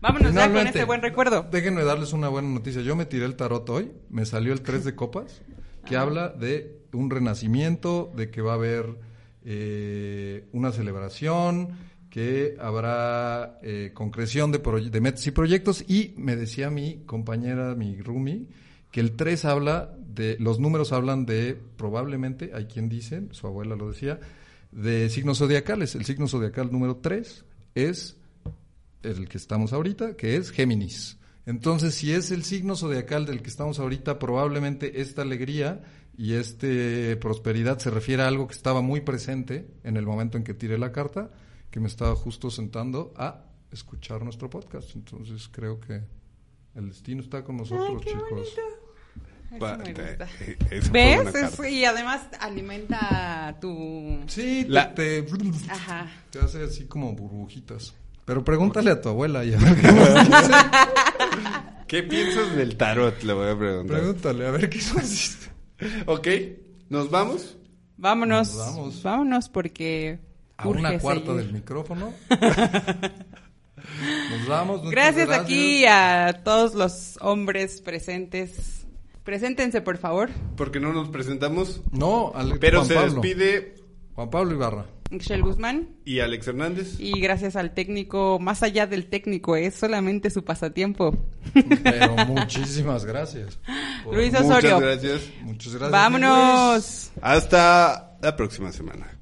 Vámonos ya con Finalmente, este buen recuerdo. Déjenme darles una buena noticia. Yo me tiré el tarot hoy, me salió el 3 de copas, que habla de un renacimiento, de que va a haber eh, una celebración, que habrá eh, concreción de, de metas y proyectos. Y me decía mi compañera, mi Rumi, que el 3 habla de, los números hablan de, probablemente, hay quien dice, su abuela lo decía, de signos zodiacales. El signo zodiacal número 3 es el que estamos ahorita, que es Géminis. Entonces, si es el signo zodiacal del que estamos ahorita, probablemente esta alegría y esta prosperidad se refiere a algo que estaba muy presente en el momento en que tiré la carta, que me estaba justo sentando a escuchar nuestro podcast. Entonces, creo que el destino está con nosotros, qué chicos. bonito. Eso Va- me te- gusta. eh, fue ¿Ves? una Es- carta. y además alimenta tu... Sí, te- La- te, Ajá. te hace así como burbujitas. Pero pregúntale a tu abuela y a ver qué nos dice. ¿Qué piensas del tarot? Le voy a preguntar. Pregúntale a ver qué dice. Ok, ¿nos vamos? Vámonos. Nos vamos. Vámonos porque... a urge una cuarta seguir. del micrófono. Nos vamos. Gracias, aquí a todos los hombres presentes. Preséntense, por favor. Porque no nos presentamos. No, Ale- Pero Juan se Pablo. despide Juan Pablo Ibarra. Michelle Guzmán. y Alex Hernández. Y gracias al técnico, más allá del técnico, es solamente su pasatiempo. Pero muchísimas gracias. Luis Muchas Osorio. gracias. Muchas gracias. Vámonos. Hasta la próxima semana.